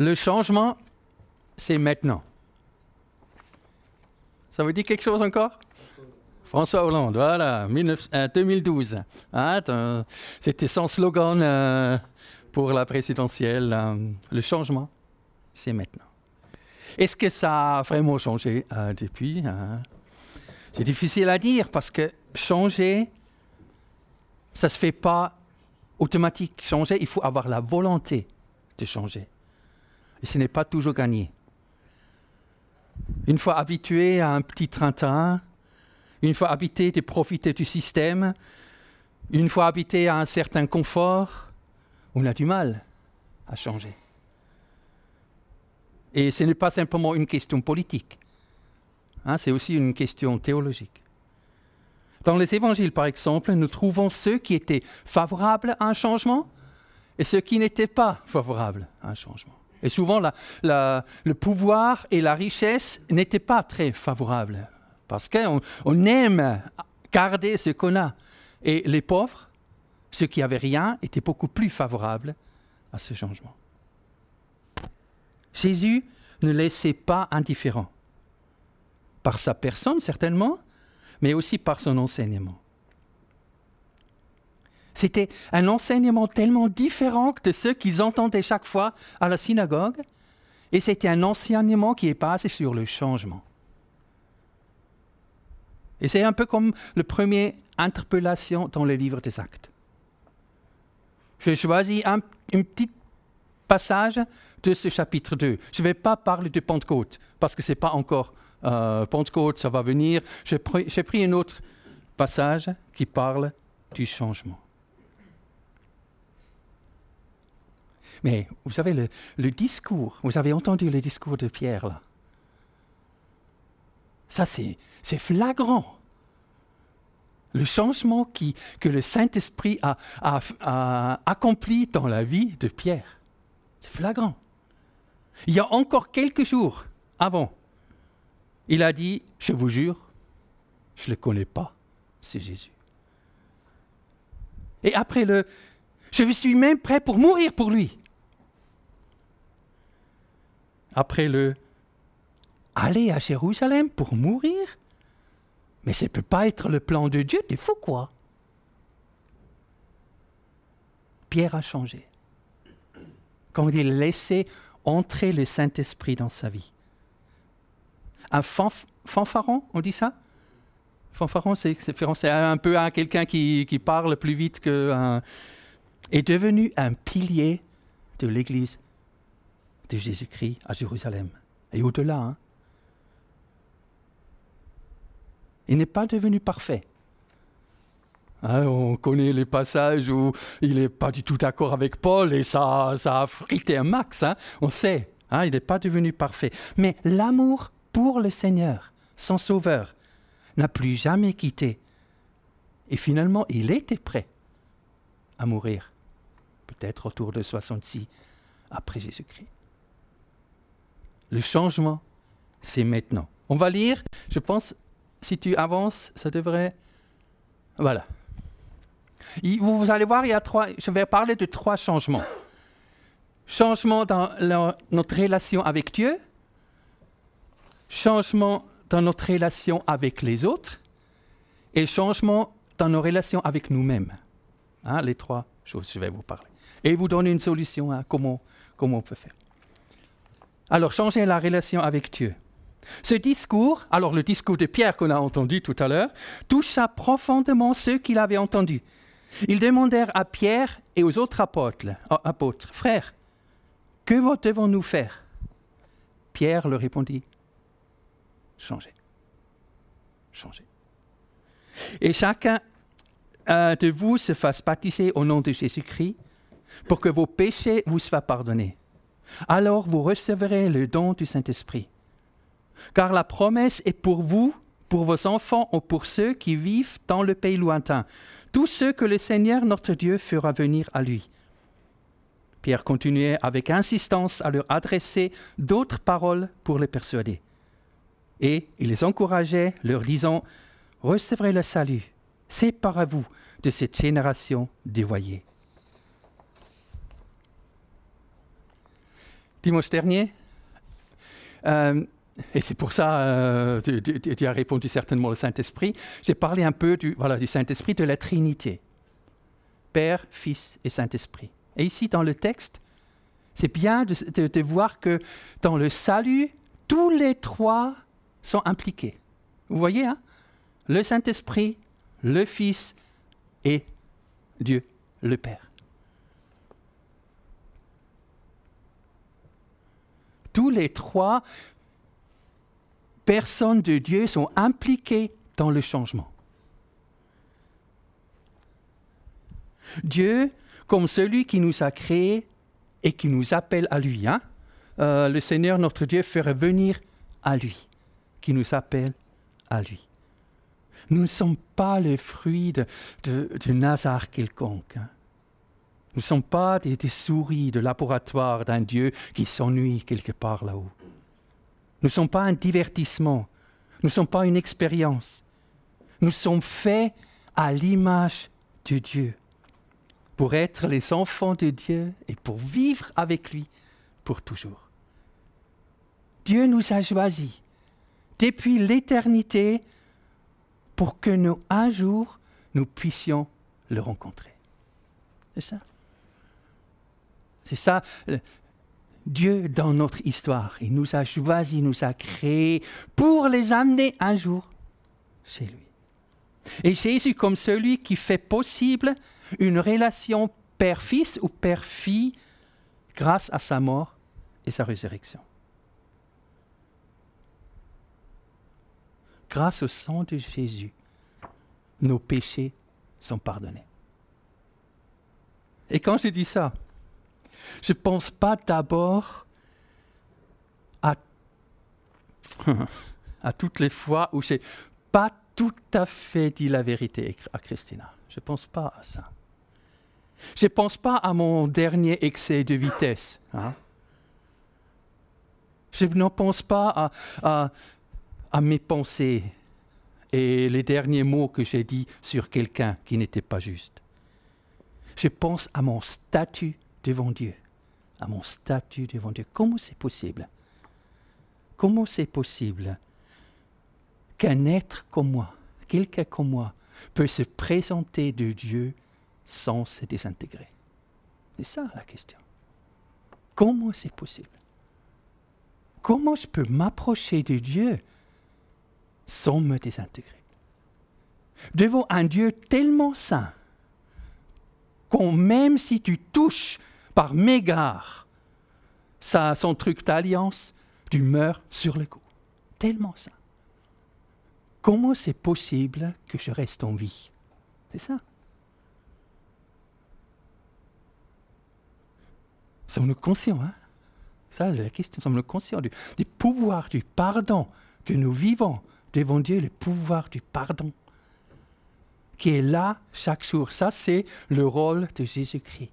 Le changement, c'est maintenant. Ça vous dit quelque chose encore? François Hollande, voilà, 2012. Euh, ah, c'était son slogan euh, pour la présidentielle. Euh, le changement, c'est maintenant. Est-ce que ça a vraiment changé? Depuis C'est difficile à dire parce que changer, ça ne se fait pas automatique. Changer, il faut avoir la volonté de changer. Et ce n'est pas toujours gagné. Une fois habitué à un petit train-train, une fois habité de profiter du système, une fois habité à un certain confort, on a du mal à changer. Et ce n'est pas simplement une question politique, hein, c'est aussi une question théologique. Dans les évangiles, par exemple, nous trouvons ceux qui étaient favorables à un changement et ceux qui n'étaient pas favorables à un changement. Et souvent, le pouvoir et la richesse n'étaient pas très favorables parce qu'on on aime garder ce qu'on a. Et les pauvres, ceux qui n'avaient rien, étaient beaucoup plus favorables à ce changement. Jésus ne laissait pas indifférent, par sa personne certainement, mais aussi par son enseignement. C'était un enseignement tellement différent de ceux qu'ils entendaient chaque fois à la synagogue, et c'était un enseignement qui est basé sur le changement. Et c'est un peu comme la première interpellation dans le livre des actes. J'ai choisi un, petit passage de ce chapitre 2. Je ne vais pas parler de Pentecôte, parce que ce n'est pas encore euh, Pentecôte, ça va venir. J'ai pris, un autre passage qui parle du changement. Mais vous savez, le, discours, vous avez entendu le discours de Pierre là? Ça, c'est flagrant. Le changement qui, que le Saint-Esprit a, a, accompli dans la vie de Pierre. C'est flagrant. Il y a encore quelques jours avant, il a dit, je vous jure, je ne le connais pas, c'est Jésus. Et après le, je suis même prêt pour mourir pour lui. Après le, aller à Jérusalem pour mourir? Mais ça ne peut pas être le plan de Dieu, il faut quoi Pierre a changé. Quand il laissé entrer le Saint-Esprit dans sa vie. Un fanfaron, on dit ça? Fanfaron, c'est un peu quelqu'un qui, parle plus vite que... est devenu un pilier de l'Église de Jésus-Christ à Jérusalem. Et au-delà, hein. Il n'est pas devenu parfait. Hein, on connaît les passages où il n'est pas du tout d'accord avec Paul et ça, ça a frité un max. Hein. On sait, hein, il n'est pas devenu parfait. Mais l'amour pour le Seigneur, son Sauveur, n'a plus jamais quitté. Et finalement, il était prêt à mourir, peut-être autour de 66 après Jésus-Christ. Le changement, c'est maintenant. On va lire, je pense, si tu avances, ça devrait... Voilà. Vous allez voir, il y a trois, je vais parler de trois changements. Changement dans notre relation avec Dieu, changement dans notre relation avec les autres et changement dans nos relations avec nous-mêmes. Hein, les trois choses, je vais vous parler. Et vous donner une solution à comment, comment on peut faire. Alors, changer la relation avec Dieu. Ce discours, alors le discours de Pierre qu'on a entendu tout à l'heure, toucha profondément ceux qui l'avaient entendu. Ils demandèrent à Pierre et aux autres apôtres, euh, Frères, que devons-nous faire? Pierre leur répondit Changez. Changez. Et chacun de vous se fasse baptiser au nom de Jésus-Christ pour que vos péchés vous soient pardonnés. Alors vous recevrez le don du Saint-Esprit car la promesse est pour vous, pour vos enfants ou pour ceux qui vivent dans le pays lointain, tous ceux que le Seigneur notre Dieu fera venir à lui. Pierre continuait avec insistance à leur adresser d'autres paroles pour les persuader. Et il les encourageait, leur disant, Recevrez le salut, séparez-vous de cette génération dévoyée. Dimanche dernier, euh, et c'est pour ça euh, tu, as répondu certainement au Saint-Esprit, j'ai parlé un peu du, voilà, du Saint-Esprit, de la Trinité. Père, Fils et Saint-Esprit. Et ici, dans le texte, c'est bien de, de, voir que dans le salut, tous les trois sont impliqués. Vous voyez, hein? Le Saint-Esprit, le Fils et Dieu, le Père. Tous les trois personnes de Dieu sont impliquées dans le changement. Dieu, comme celui qui nous a créés et qui nous appelle à lui, hein? Euh, le Seigneur notre Dieu ferait venir à lui, qui nous appelle à lui. Nous ne sommes pas le fruit de, de, hasard quelconque. Hein. Nous ne sommes pas des, souris de laboratoire d'un Dieu qui s'ennuie quelque part là-haut. Nous ne sommes pas un divertissement. Nous ne sommes pas une expérience. Nous sommes faits à l'image de Dieu pour être les enfants de Dieu et pour vivre avec lui pour toujours. Dieu nous a choisis depuis l'éternité pour que nous, un jour, nous puissions le rencontrer. C'est ça. C'est ça, Dieu dans notre histoire. Il nous a choisis, nous a créés pour les amener un jour chez lui. Et Jésus comme celui qui fait possible une relation père-fils ou père-fille grâce à sa mort et sa résurrection. grâce au sang de Jésus, nos péchés sont pardonnés. Et quand je dis ça, je ne pense pas d'abord à, toutes les fois où je n'ai pas tout à fait dit la vérité à Christina. Je ne pense pas à ça. Je ne pense pas à mon dernier excès de vitesse. Hein. Je ne pense pas à à mes pensées et les derniers mots que j'ai dit sur quelqu'un qui n'était pas juste. Je pense à mon statut devant Dieu, à mon statut devant Dieu. Comment c'est possible? Comment c'est possible qu'un être comme moi, quelqu'un comme moi, peut se présenter de Dieu sans se désintégrer? C'est ça la question. Comment c'est possible? Comment je peux m'approcher de Dieu sans me désintégrer? Devant un Dieu tellement saint, qu'on même si tu touches par mégare son truc d'alliance, tu meurs sur le coup. Tellement saint. Comment c'est possible que je reste en vie? C'est ça. Sommes-nous conscients hein? Ça, c'est la question. Sommes-nous conscients du, du pouvoir du pardon que nous vivons devant Dieu le pouvoir du pardon qui est là chaque jour. Ça, c'est le rôle de Jésus-Christ.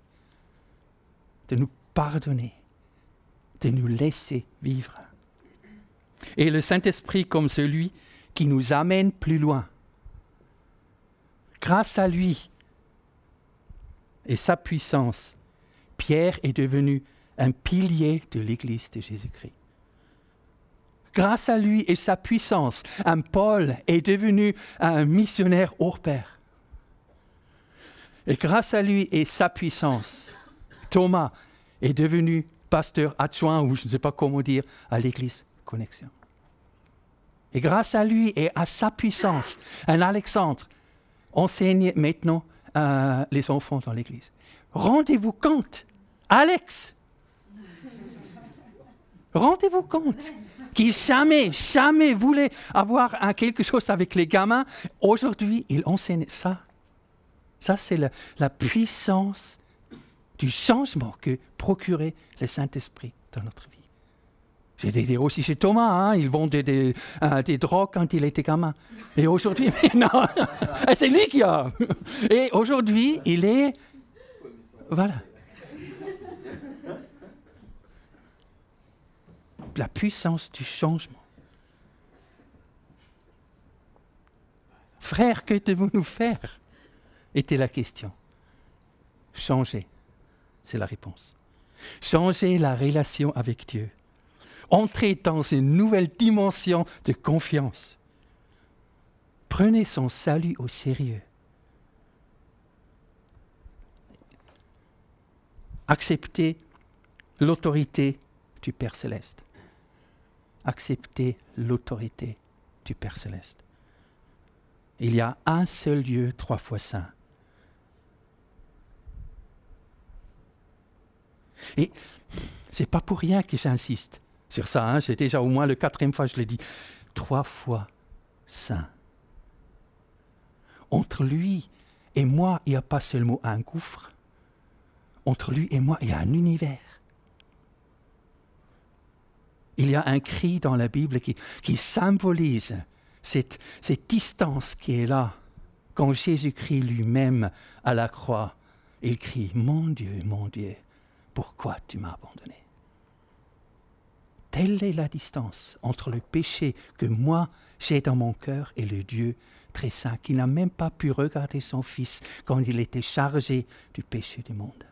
De nous pardonner, de nous laisser vivre. Et le Saint-Esprit comme celui qui nous amène plus loin. Grâce à lui et sa puissance, Pierre est devenu un pilier de l'Église de Jésus-Christ. Grâce à lui et sa puissance, un Paul est devenu un missionnaire hors pair. Et grâce à lui et sa puissance, Thomas est devenu pasteur adjoint, ou je ne sais pas comment dire, à l'Église Connexion. Et grâce à lui et à sa puissance, un Alexandre enseigne maintenant euh, les enfants dans l'Église. Rendez-vous compte, Alex, rendez-vous compte qui jamais, jamais voulait avoir quelque chose avec les gamins, aujourd'hui, il enseigne ça. Ça, c'est la, puissance du changement que procurait le Saint-Esprit dans notre vie. J'ai dit aussi chez Thomas, hein, ils vendait des, euh, des, drogues quand il était gamin. Et aujourd'hui, non, c'est lui qui a. Et aujourd'hui, il est. Voilà. la puissance du changement. Frère, que devons-nous faire? Était la question. Changer, c'est la réponse. Changez la relation avec Dieu. Entrez dans une nouvelle dimension de confiance. Prenez son salut au sérieux. Acceptez l'autorité du Père céleste. Acceptez l'autorité du Père céleste. Il y a un seul Dieu, trois fois saint. Et c'est pas pour rien que j'insiste sur ça. Hein. C'est déjà au moins le quatrième fois que je l'ai dit. Trois fois saint. Entre lui et moi, il n'y a pas seulement un gouffre. Entre lui et moi, il y a un univers. Il y a un cri dans la Bible qui, symbolise cette, cette distance qui est là. Quand Jésus-Christ lui-même à la croix, il crie, Mon Dieu, mon Dieu, pourquoi tu m'as abandonné. Telle est la distance entre le péché que moi j'ai dans mon cœur et le Dieu très saint qui n'a même pas pu regarder son Fils quand il était chargé du péché du monde.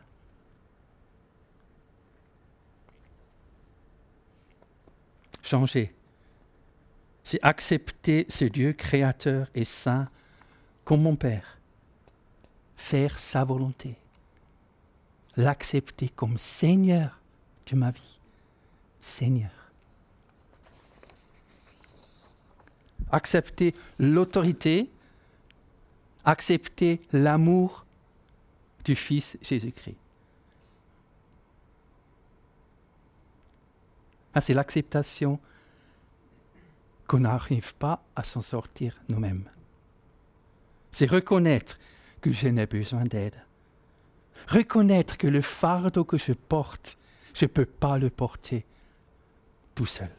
Changer, c'est accepter ce Dieu créateur et saint comme mon Père, faire sa volonté, l'accepter comme Seigneur de ma vie. Seigneur. Accepter l'autorité, accepter l'amour du Fils Jésus-Christ. Ah, c'est l'acceptation qu'on n'arrive pas à s'en sortir nous-mêmes. C'est reconnaître que je n'ai besoin d'aide. Reconnaître que le fardeau que je porte, je ne peux pas le porter tout seul.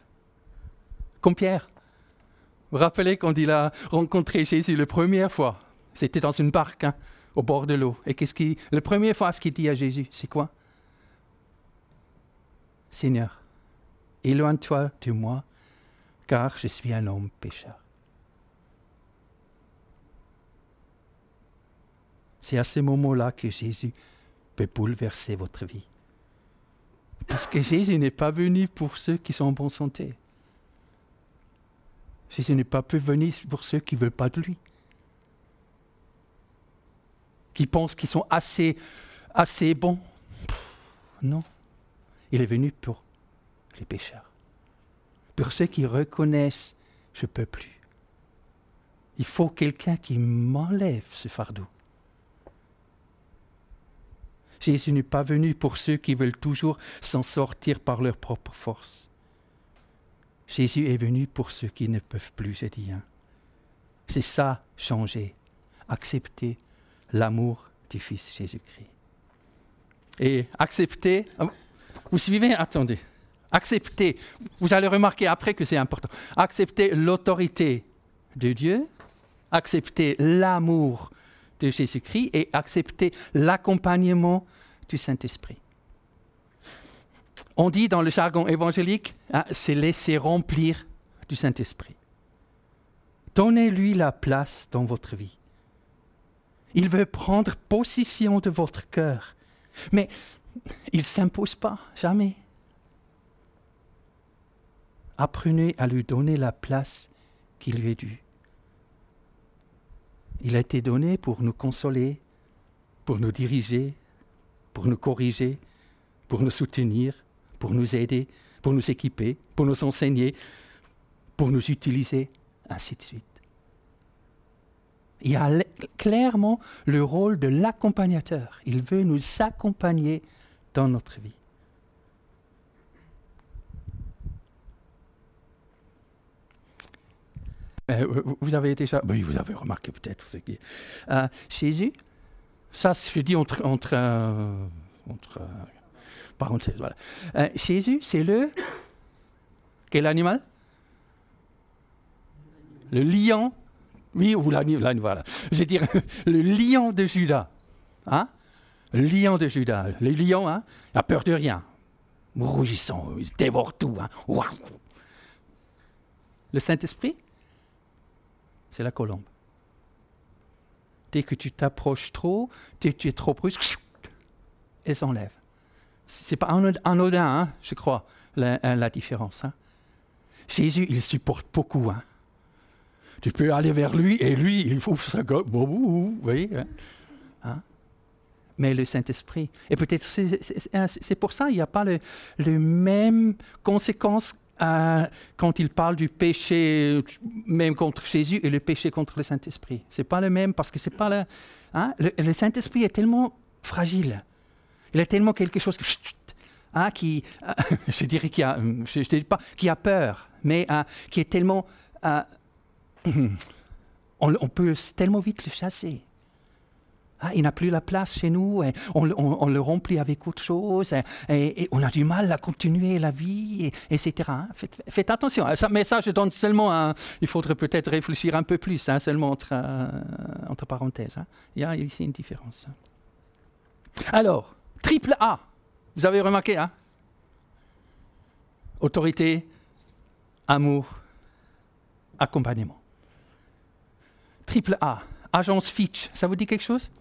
Comme Pierre. Vous rappelez quand il a rencontré Jésus la première fois C'était dans une barque hein, au bord de l'eau. Et qu'est-ce qu'il, la première fois, ce qu'il dit à Jésus, c'est quoi? Seigneur, éloigne-toi de moi, car je suis un homme pécheur. C'est à ce moment-là que Jésus peut bouleverser votre vie. Parce que Jésus n'est pas venu pour ceux qui sont en bonne santé. Jésus n'est pas venu pour ceux qui ne veulent pas de lui. Qui pensent qu'ils sont assez, assez bons. Non. Il est venu pour les pécheurs. Pour ceux qui reconnaissent, je ne peux plus. Il faut quelqu'un qui m'enlève ce fardeau. Jésus n'est pas venu pour ceux qui veulent toujours s'en sortir par leur propre force. Jésus est venu pour ceux qui ne peuvent plus, j'ai dit. Hein. C'est ça, changer, accepter l'amour du Fils Jésus-Christ. Et accepter, ah, vous suivez, attendez, accepter, vous allez remarquer après que c'est important, accepter l'autorité de Dieu, accepter l'amour de Jésus-Christ et accepter l'accompagnement du Saint-Esprit. On dit dans le jargon évangélique, hein, c'est laisser remplir du Saint-Esprit. Donnez-lui la place dans votre vie. Il veut prendre possession de votre cœur. Mais il ne s'impose pas, jamais. Apprenez à lui donner la place qui lui est due. Il a été donné pour nous consoler, pour nous diriger, pour nous corriger, pour nous soutenir, pour nous aider, pour nous équiper, pour nous enseigner, pour nous utiliser, ainsi de suite. Il y a clairement le rôle de l'accompagnateur. Il veut nous accompagner dans notre vie. Euh, vous avez déjà, oui, vous avez remarqué peut-être ce qui. Euh, Jésus, ça je dis entre, entre, euh, entre parenthèses, voilà. Jésus, c'est le quel animal? Le lion, oui, ou l'animal, voilà. Je dire le lion de Judas, hein? Le lion de Judas, le lion, hein, il n'a peur de rien, rougissant, il dévore tout, hein? Le Saint-Esprit? C'est la colombe. Dès que tu t'approches trop, dès que tu es trop brusque, elle s'enlève. C'est pas anodin, hein, je crois, la, la différence. Hein. Jésus, il supporte beaucoup. Hein. Tu peux aller vers lui et lui, il faut ça. Vous voyez hein. Mais le Saint-Esprit. Et peut-être c'est pour ça qu'il n'y a pas le, le même conséquence quand il parle du péché même contre Jésus et le péché contre le Saint-Esprit. C'est pas le même parce que c'est pas le, hein, le, Saint-Esprit est tellement fragile. Il est tellement quelque chose hein, qui, je dirais qui a, je, je pas, qui a peur, mais euh, qui est tellement, on, on, peut tellement vite le chasser. Ah, il n'a plus la place chez nous, on, le remplit avec autre chose, et, on a du mal à continuer la vie, etc. Hein. Faites, attention, ça, mais ça je donne seulement, un, il faudrait peut-être réfléchir un peu plus, hein, seulement entre, euh, parenthèses. Hein. Il y a ici une différence. Alors, triple A, vous avez remarqué, hein Autorité, amour, accompagnement. Triple A, agence Fitch, ça vous dit quelque chose?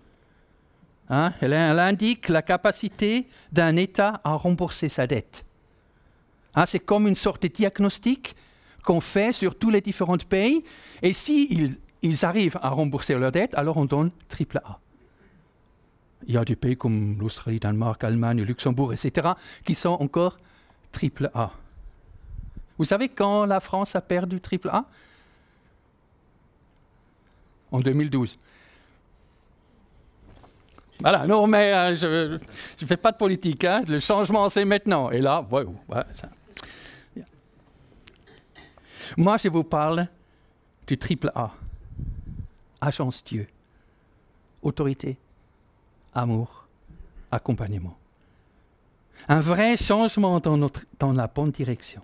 Hein? Elle, indique la capacité d'un État à rembourser sa dette. Hein, c'est comme une sorte de diagnostic qu'on fait sur tous les différents pays. Et s'ils ils arrivent à rembourser leur dette, alors on donne triple A. Il y a des pays comme l'Australie, Danemark, Allemagne, Luxembourg, etc., qui sont encore triple A. Vous savez quand la France a perdu triple A? En 2012. Voilà, non, mais euh, je ne fais pas de politique. Hein. Le changement, c'est maintenant. Et là, ouais, ça. Moi, je vous parle du triple A. Agence Dieu. Autorité, amour, accompagnement. Un vrai changement dans, notre, dans la bonne direction.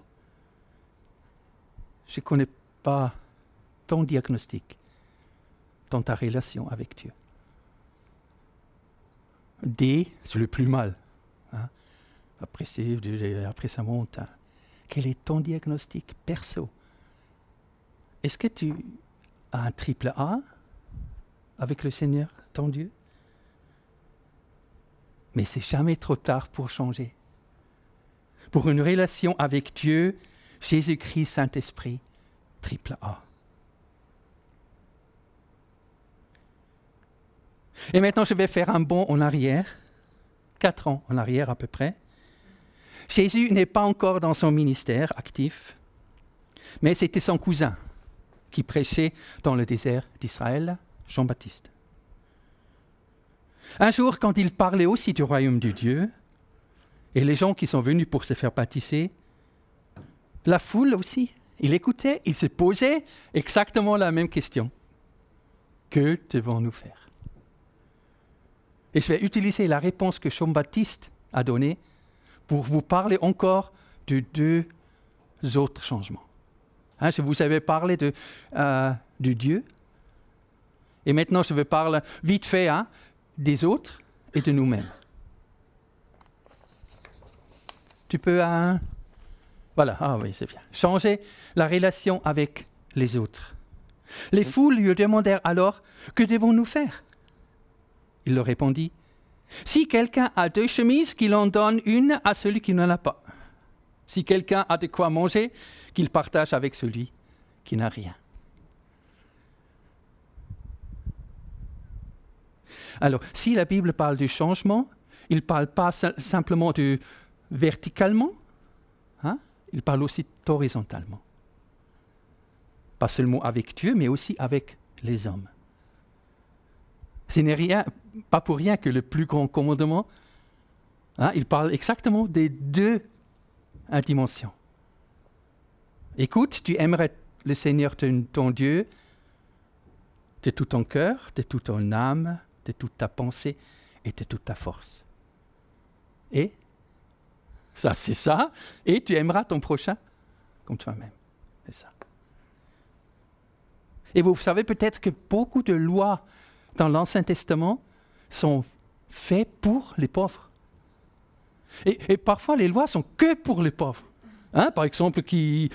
Je ne connais pas ton diagnostic dans ta relation avec Dieu. D, c'est le plus mal. Hein. Après, après, ça monte. Quel est ton diagnostic perso? Est-ce que tu as un triple A avec le Seigneur, ton Dieu? Mais c'est jamais trop tard pour changer. Pour une relation avec Dieu, Jésus-Christ, Saint-Esprit, triple A. Et maintenant, je vais faire un bond en arrière, quatre ans en arrière à peu près. Jésus n'est pas encore dans son ministère actif, mais c'était son cousin qui prêchait dans le désert d'Israël, Jean-Baptiste. Un jour, quand il parlait aussi du royaume de Dieu, et les gens qui sont venus pour se faire baptiser, la foule aussi, il écoutait, il se posait exactement la même question. Que devons-nous faire? Et je vais utiliser la réponse que Jean-Baptiste a donnée pour vous parler encore de deux autres changements. Hein, je vous avais parlé de, euh, du Dieu, et maintenant je vais parler vite fait hein, des autres et de nous-mêmes. Tu peux... Hein, voilà, ah oui, c'est bien. Changer la relation avec les autres. Les foules lui demandèrent alors, que devons-nous faire? Il leur répondit Si quelqu'un a deux chemises, qu'il en donne une à celui qui n'en a pas. Si quelqu'un a de quoi manger, qu'il partage avec celui qui n'a rien. Alors, si la Bible parle du changement, il ne parle pas simplement du verticalement, hein? il parle aussi horizontalement. Pas seulement avec Dieu, mais aussi avec les hommes. Ce n'est rien, pas pour rien que le plus grand commandement, hein, il parle exactement des deux dimensions. Écoute, tu aimerais le Seigneur ton, Dieu de tout ton cœur, de toute ton âme, de toute ta pensée et de toute ta force. Et ça, c'est ça. Et tu aimeras ton prochain comme toi-même. C'est ça. Et vous savez peut-être que beaucoup de lois dans l'Ancien Testament sont faits pour les pauvres. Et, parfois, les lois sont que pour les pauvres. Hein, par exemple, qui,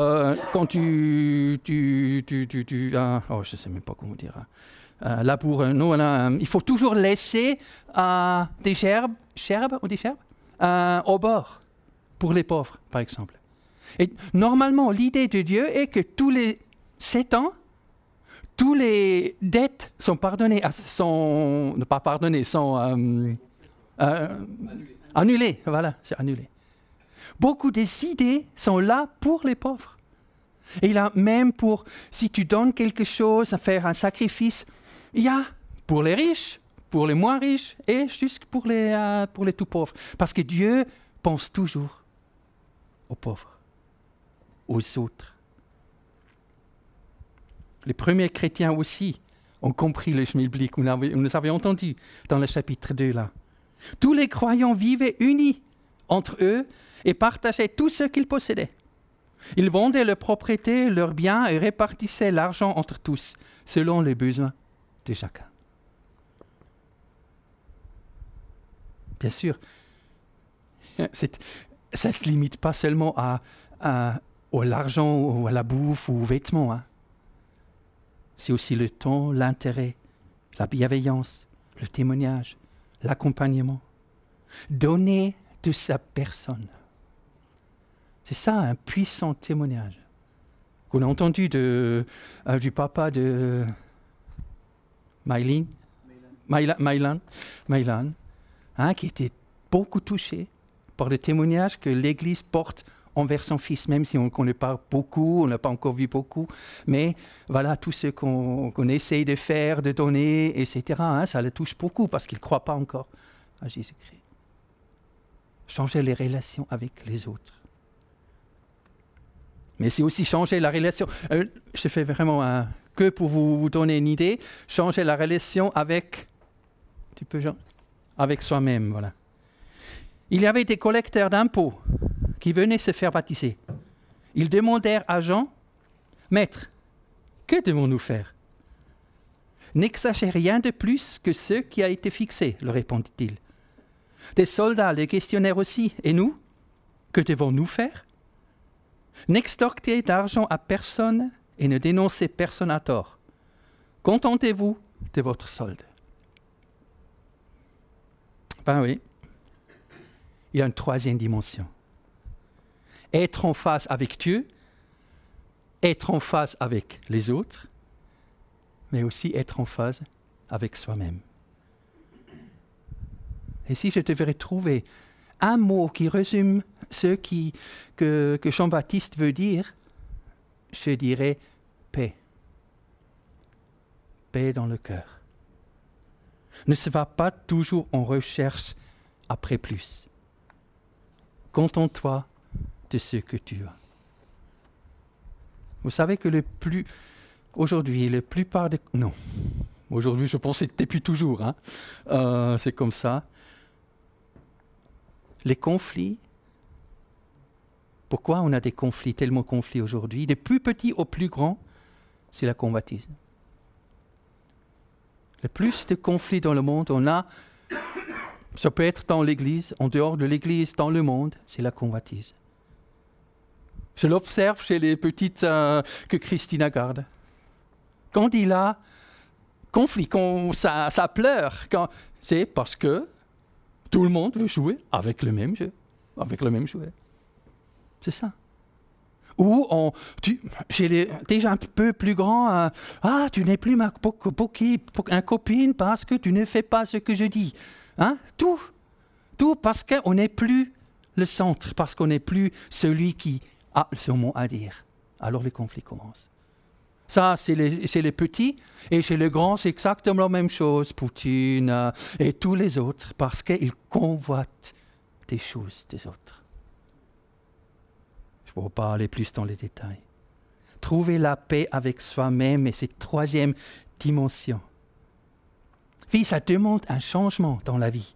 euh, quand tu, tu, tu, tu, ah, oh, je ne sais même pas comment dire, hein. euh, là pour nous, il faut toujours laisser euh, des gerbes, gerbes ou des gerbes, euh, au bord pour les pauvres, par exemple. Et normalement, l'idée de Dieu est que tous les sept ans, tous les dettes sont pardonnées, sont, ne pas pardonnées, sont euh, euh, annulées. Voilà, c'est annulé. Beaucoup des idées sont là pour les pauvres. Et a même pour, si tu donnes quelque chose, faire un sacrifice, il y a pour les riches, pour les moins riches et pour les, euh, pour les tout pauvres. Parce que Dieu pense toujours aux pauvres, aux autres. Les premiers chrétiens aussi ont compris le schmilblick, nous, nous avons entendu dans le chapitre 2 là. Tous les croyants vivaient unis entre eux et partageaient tout ce qu'ils possédaient. Ils vendaient leurs propriétés, leurs biens et répartissaient l'argent entre tous, selon les besoins de chacun. Bien sûr, ça ne se limite pas seulement à, à, l'argent ou à la bouffe ou aux vêtements. Hein. C'est aussi le temps, l'intérêt, la bienveillance, le témoignage, l'accompagnement. Donner de sa personne. C'est ça un puissant témoignage. Qu'on a entendu euh, du papa de Mylène, Mylan, hein, qui était beaucoup touché par le témoignage que l'Église porte envers son fils, même si on ne connaît pas beaucoup, on n'a pas encore vu beaucoup. Mais voilà, tout ce qu'on essaye de faire, de donner, etc., hein, ça le touche beaucoup parce qu'il ne croit pas encore à Jésus-Christ. Changer les relations avec les autres. Mais c'est aussi changer la relation. Euh, je fais vraiment un, que pour vous, donner une idée, changer la relation avec, avec soi-même, voilà. Il y avait des collecteurs d'impôts qui venaient se faire baptiser. Ils demandèrent à Jean, Maître, que devons-nous faire? N'exagère rien de plus que ce qui a été fixé, leur répondit-il. Des soldats les questionnèrent aussi. Et nous Que devons-nous faire? N'extorquez d'argent à personne et ne dénoncez personne à tort. Contentez-vous de votre solde. Ben oui, il y a une troisième dimension. Être en face avec Dieu, être en face avec les autres, mais aussi être en phase avec soi-même. Et si je devrais trouver un mot qui résume ce que Jean-Baptiste veut dire, je dirais paix. Paix dans le cœur. Ne se va pas toujours en recherche après plus. Contente-toi de ce que tu as. Vous savez que le plus. Aujourd'hui, la plupart des. Non. Aujourd'hui, je pense que depuis toujours. Hein. Euh, c'est comme ça les conflits. Pourquoi on a des conflits, tellement de conflits aujourd'hui? Des plus petits aux plus grands, c'est la convoitise. Le plus de conflits dans le monde on a, ça peut être dans l'Église, en dehors de l'Église, dans le monde, c'est la convoitise. Je l'observe chez les petites euh, que Christina garde. Quand il a conflit, quand ça, pleure, c'est parce que tout le monde veut jouer avec le même jeu, avec le même jouet. C'est ça. Ou on, tu, chez les déjà un peu plus grands, euh, ah, tu n'es plus ma copine parce que tu ne fais pas ce que je dis. Hein? Tout. Tout parce qu'on n'est plus le centre, parce qu'on n'est plus celui qui a son mot à dire. Alors les conflits commencent. Ça, c'est les, petits. Et chez les grands, c'est exactement la même chose. Poutine euh, et tous les autres, parce qu'ils convoitent des choses des autres. Je ne vais pas aller plus dans les détails. Trouver la paix avec soi-même et cette troisième dimension. Oui, ça demande un changement dans la vie.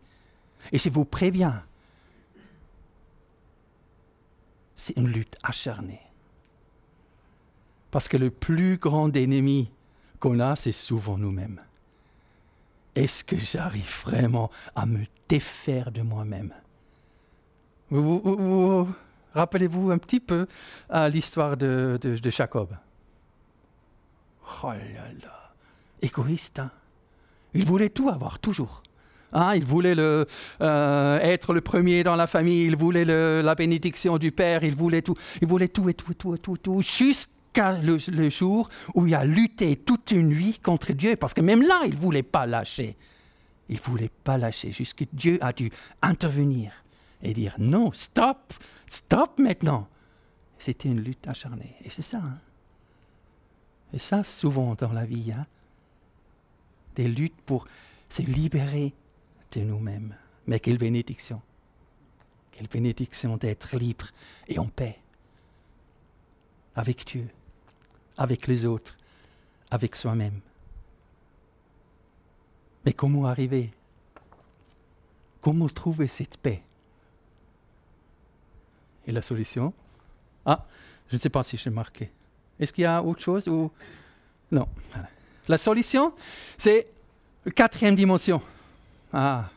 Et je vous préviens, c'est une lutte acharnée. Parce que le plus grand ennemi qu'on a, c'est souvent nous-mêmes. Est-ce que j'arrive vraiment à me défaire de moi-même? Vous, Rappelez-vous un petit peu à l'histoire de, de, Jacob? Oh là là, égoïste. Hein? Il voulait tout avoir, toujours. Hein, il voulait euh, être le premier dans la famille, il voulait la bénédiction du Père, il voulait tout, il voulait tout et tout et tout et tout, tout jusqu'à le, le, jour où il a lutté toute une nuit contre Dieu, parce que même là, il ne voulait pas lâcher. Il ne voulait pas lâcher, jusqu'à Dieu a dû intervenir et dire non, stop, stop maintenant. C'était une lutte acharnée. Et c'est ça. Hein. Et ça, souvent dans la vie, hein. des luttes pour se libérer nous-mêmes. Mais quelle bénédiction. Quelle bénédiction d'être libre et en paix. Avec Dieu, avec les autres, avec soi-même. Mais comment arriver? Comment trouver cette paix? Et la solution? Ah, je ne sais pas si je l'ai marqué. Est-ce qu'il y a autre chose ou? Non. La solution, c'est la quatrième dimension. Ah,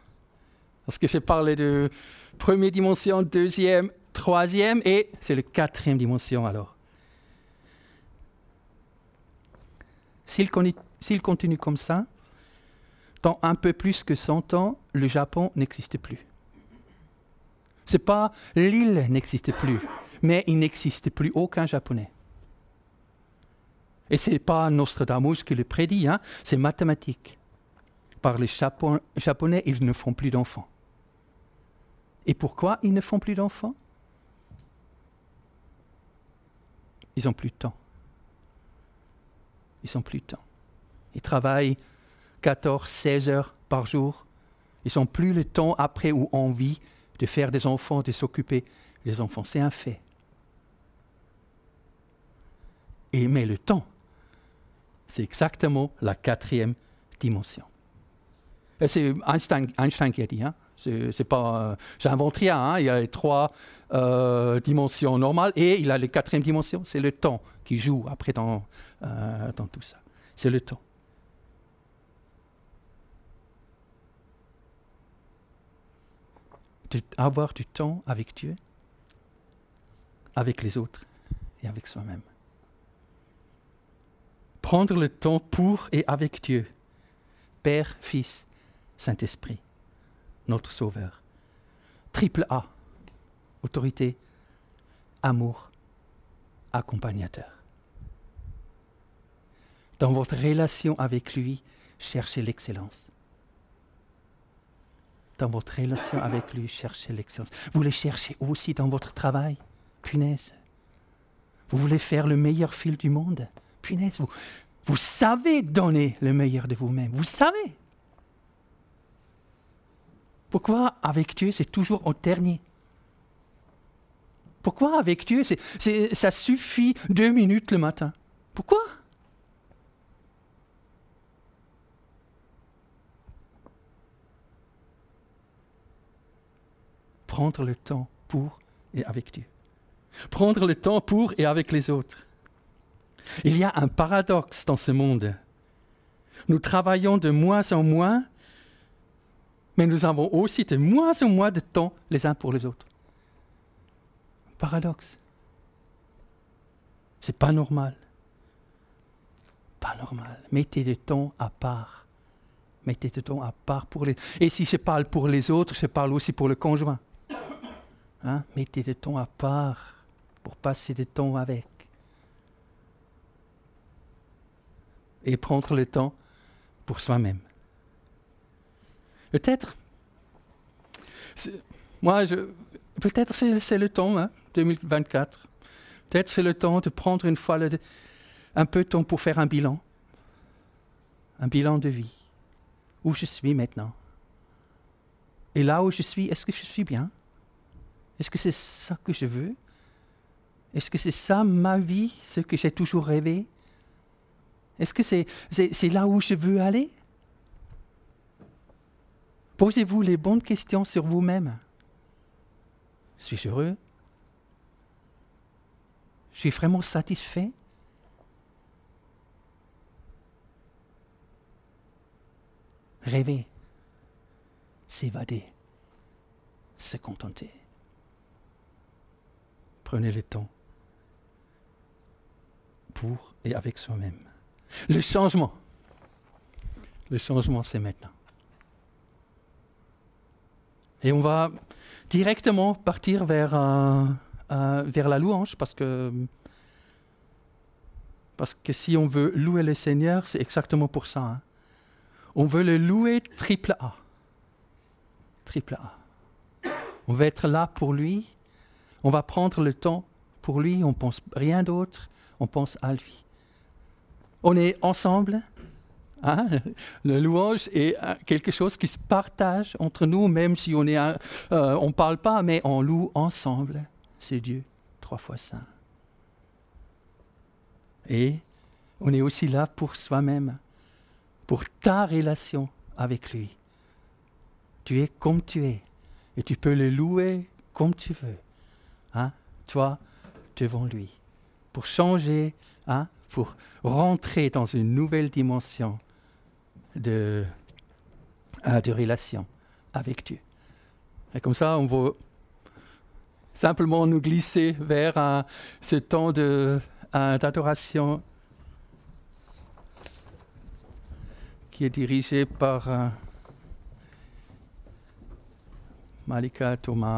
parce que j'ai parlé de première dimension, deuxième, troisième, et c'est la quatrième dimension alors. S'il continue comme ça, dans un peu plus que 100 ans, le Japon n'existe plus. C'est pas l'île n'existe plus, mais il n'existe plus aucun Japonais. Et ce n'est pas Nostradamus qui le prédit, hein, c'est mathématique. Par les Japonais, ils ne font plus d'enfants. Et pourquoi ils ne font plus d'enfants? Ils n'ont plus de temps. Ils n'ont plus de temps. Ils travaillent 14, 16 heures par jour. Ils n'ont plus le temps après ou envie de faire des enfants, de s'occuper des enfants. C'est un fait. Et, mais le temps, c'est exactement la quatrième dimension. C'est Einstein, qui a dit, hein? c'est pas, j'invente rien. Hein? Il y a les trois euh, dimensions normales et il a la quatrième dimension, c'est le temps qui joue après dans, euh, dans tout ça. C'est le temps. avoir du temps avec Dieu, avec les autres et avec soi-même. Prendre le temps pour et avec Dieu, Père, Fils, Saint-Esprit, notre Sauveur. Triple A, autorité, amour, accompagnateur. Dans votre relation avec lui, cherchez l'excellence dans votre relation avec lui, cherchez l'excellence. Vous les cherchez aussi dans votre travail. Punaise. Vous voulez faire le meilleur fil du monde. Punaise, vous, vous savez donner le meilleur de vous-même. Vous savez. Pourquoi avec Dieu, c'est toujours au dernier? Pourquoi avec Dieu, ça suffit deux minutes le matin? Pourquoi? Prendre le temps pour et avec Dieu. Prendre le temps pour et avec les autres. Il y a un paradoxe dans ce monde. Nous travaillons de moins en moins, mais nous avons aussi de moins en moins de temps les uns pour les autres. Paradoxe. C'est pas normal. Pas normal. Mettez du temps à part. Mettez du temps à part pour les. Et si je parle pour les autres, je parle aussi pour le conjoint. Hein? Mettez du temps à part pour passer du temps avec. Et prendre le temps pour soi-même. Peut-être, moi, peut-être c'est le temps, hein, 2024. Peut-être c'est le temps de prendre une fois un peu de temps pour faire un bilan. Un bilan de vie. Où je suis maintenant. Et là où je suis, est-ce que je suis bien? Est-ce que c'est ça que je veux? Est-ce que c'est ça ma vie, ce que j'ai toujours rêvé? Est-ce que c'est, là où je veux aller? Posez-vous les bonnes questions sur vous-même. Suis-je heureux? Je suis vraiment satisfait? Rêver, s'évader, se contenter. Prenez le temps pour et avec soi-même. Le changement. Le changement, c'est maintenant. Et on va directement partir vers, euh, euh, vers la louange parce que, parce que si on veut louer le Seigneur, c'est exactement pour ça. hein. On veut le louer triple A. Triple A. On veut être là pour lui. On va prendre le temps pour lui. On pense rien d'autre. On pense à lui. On est ensemble. Hein? Le louange est euh, quelque chose qui se partage entre nous, même si on un- euh, parle pas, mais on loue ensemble. C'est Dieu, trois fois saint. Et on est aussi là pour soi-même, pour ta relation avec lui. Tu es comme tu es, et tu peux le louer comme tu veux. Hein? Toi, devant lui, pour changer, hein? pour rentrer dans une nouvelle dimension de, euh, de relation avec Dieu. Et comme ça, on va simplement nous glisser vers euh, ce temps euh, d'adoration qui est dirigé par Malika Thomas.